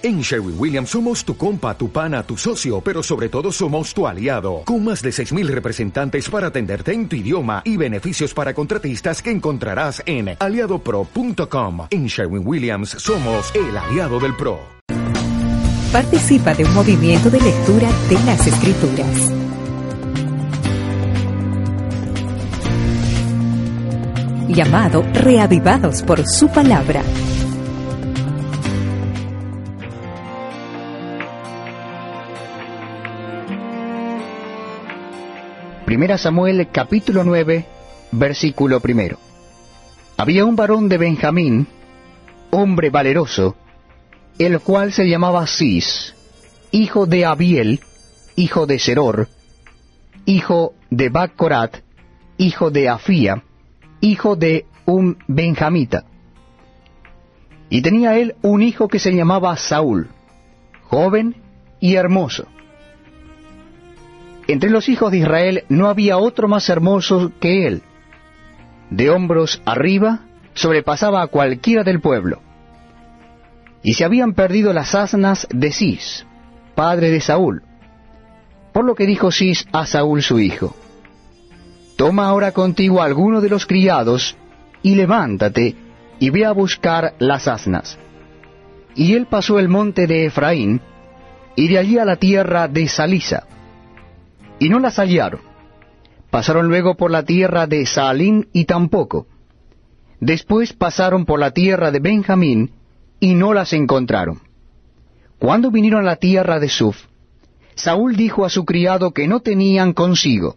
En Sherwin Williams somos tu compa, tu pana, tu socio, pero sobre todo somos tu aliado, con más de 6.000 representantes para atenderte en tu idioma y beneficios para contratistas que encontrarás en aliadopro.com. En Sherwin Williams somos el aliado del PRO. Participa de un movimiento de lectura de las Escrituras. Llamado Reavivados por su palabra Primera Samuel capítulo 9, versículo primero. Había un varón de Benjamín, hombre valeroso, el cual se llamaba Cis, hijo de Abiel, hijo de Seror, hijo de Bacorat, hijo de Afía, hijo de un benjamita. Y tenía él un hijo que se llamaba Saúl, joven y hermoso entre los hijos de Israel no había otro más hermoso que él. De hombros arriba sobrepasaba a cualquiera del pueblo. Y se habían perdido las asnas de Cis, padre de Saúl. Por lo que dijo Cis a Saúl su hijo, Toma ahora contigo a alguno de los criados, y levántate, y ve a buscar las asnas. Y él pasó el monte de Efraín, y de allí a la tierra de Salisa y no las hallaron. Pasaron luego por la tierra de Saalín y tampoco. Después pasaron por la tierra de Benjamín y no las encontraron. Cuando vinieron a la tierra de Suf, Saúl dijo a su criado que no tenían consigo,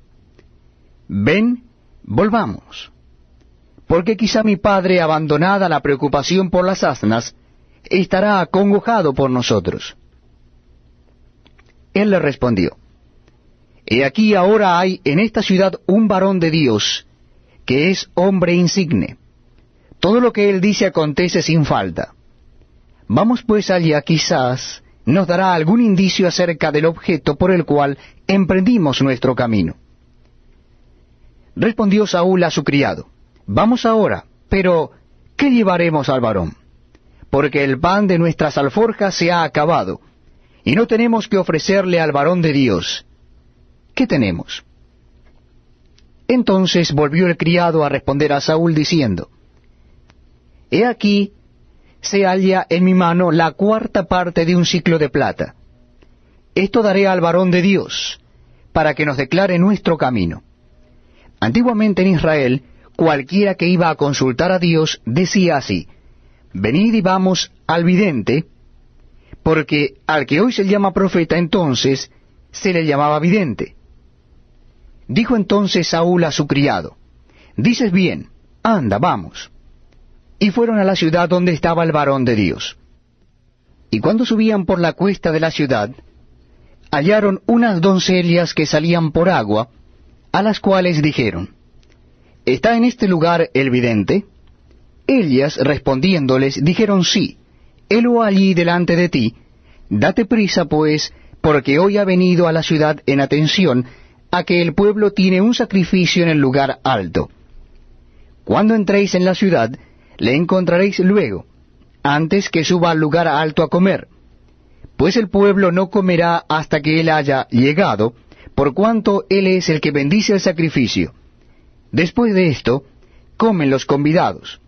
Ven, volvamos, porque quizá mi padre, abandonada la preocupación por las asnas, estará acongojado por nosotros. Él le respondió, He aquí ahora hay en esta ciudad un varón de Dios, que es hombre insigne. Todo lo que él dice acontece sin falta. Vamos pues allá, quizás nos dará algún indicio acerca del objeto por el cual emprendimos nuestro camino. Respondió Saúl a su criado, Vamos ahora, pero ¿qué llevaremos al varón? Porque el pan de nuestras alforjas se ha acabado, y no tenemos que ofrecerle al varón de Dios ¿qué tenemos? Entonces volvió el criado a responder a Saúl diciendo, He aquí, se halla en mi mano la cuarta parte de un ciclo de plata. Esto daré al varón de Dios, para que nos declare nuestro camino. Antiguamente en Israel, cualquiera que iba a consultar a Dios decía así, Venid y vamos al vidente, porque al que hoy se llama profeta entonces se le llamaba vidente. Dijo entonces Saúl a su criado, Dices bien, anda, vamos. Y fueron a la ciudad donde estaba el varón de Dios. Y cuando subían por la cuesta de la ciudad, hallaron unas doncellas que salían por agua, a las cuales dijeron, ¿Está en este lugar el vidente? Ellas, respondiéndoles, dijeron, sí, helo allí delante de ti, date prisa, pues, porque hoy ha venido a la ciudad en atención a que el pueblo tiene un sacrificio en el lugar alto. Cuando entréis en la ciudad, le encontraréis luego, antes que suba al lugar alto a comer, pues el pueblo no comerá hasta que él haya llegado, por cuanto él es el que bendice el sacrificio. Después de esto, comen los convidados.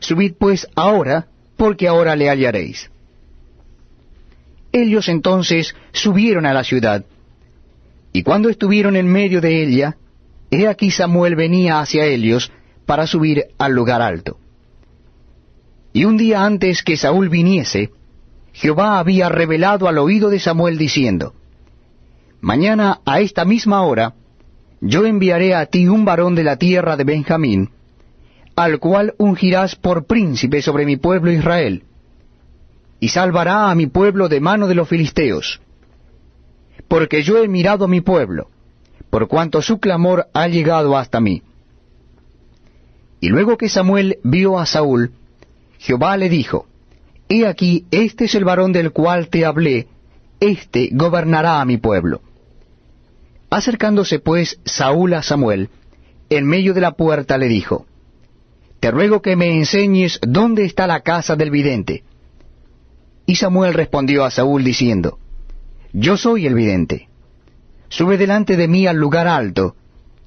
Subid pues ahora, porque ahora le hallaréis. Ellos entonces subieron a la ciudad, y cuando estuvieron en medio de ella, he aquí Samuel venía hacia ellos para subir al lugar alto. Y un día antes que Saúl viniese, Jehová había revelado al oído de Samuel diciendo, Mañana a esta misma hora yo enviaré a ti un varón de la tierra de Benjamín, al cual ungirás por príncipe sobre mi pueblo Israel, y salvará a mi pueblo de mano de los filisteos porque yo he mirado mi pueblo, por cuanto su clamor ha llegado hasta mí. Y luego que Samuel vio a Saúl, Jehová le dijo, He aquí, este es el varón del cual te hablé, éste gobernará a mi pueblo. Acercándose pues Saúl a Samuel, en medio de la puerta le dijo, Te ruego que me enseñes dónde está la casa del vidente. Y Samuel respondió a Saúl diciendo, Yo soy el vidente. Sube delante de mí al lugar alto,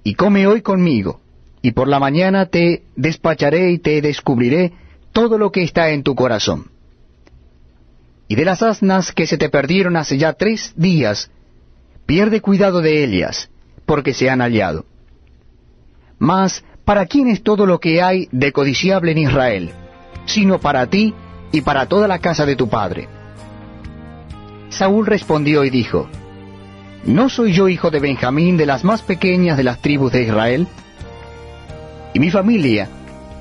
y come hoy conmigo, y por la mañana te despacharé y te descubriré todo lo que está en tu corazón. Y de las asnas que se te perdieron hace ya tres días, pierde cuidado de ellas, porque se han hallado. Mas, ¿para quién es todo lo que hay de codiciable en Israel? Sino para ti y para toda la casa de tu padre. Saúl respondió y dijo, ¿No soy yo hijo de Benjamín de las más pequeñas de las tribus de Israel? Y mi familia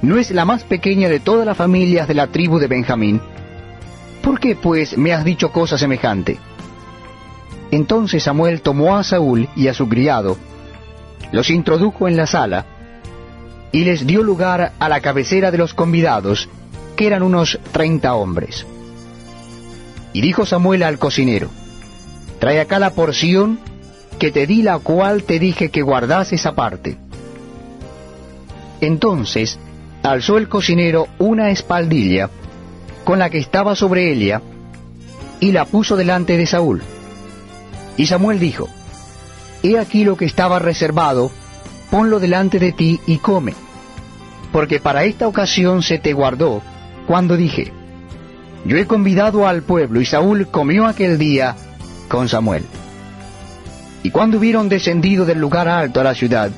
no es la más pequeña de todas las familias de la tribu de Benjamín. ¿Por qué, pues, me has dicho cosa semejante? Entonces Samuel tomó a Saúl y a su criado, los introdujo en la sala, y les dio lugar a la cabecera de los convidados, que eran unos treinta hombres. Y dijo Samuel al cocinero, Trae acá la porción que te di la cual te dije que guardases aparte. Entonces alzó el cocinero una espaldilla con la que estaba sobre ella y la puso delante de Saúl. Y Samuel dijo, He aquí lo que estaba reservado, ponlo delante de ti y come, porque para esta ocasión se te guardó, cuando dije, Yo he convidado al pueblo, y Saúl comió aquel día con Samuel. Y cuando hubieron descendido del lugar alto a la ciudad,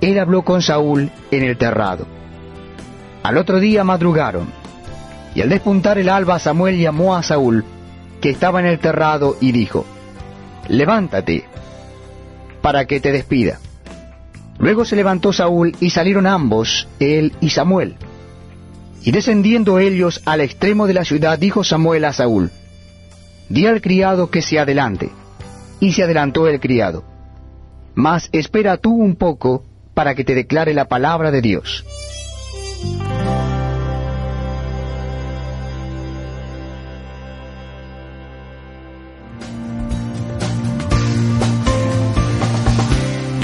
él habló con Saúl en el terrado. Al otro día madrugaron, y al despuntar el alba Samuel llamó a Saúl, que estaba en el terrado, y dijo, levántate, para que te despida. Luego se levantó Saúl y salieron ambos, él y Samuel. Y descendiendo ellos al extremo de la ciudad, dijo Samuel a Saúl, Di al criado que se adelante. Y se adelantó el criado. Mas espera tú un poco para que te declare la palabra de Dios.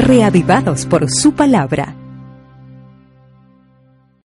reavivados por su palabra.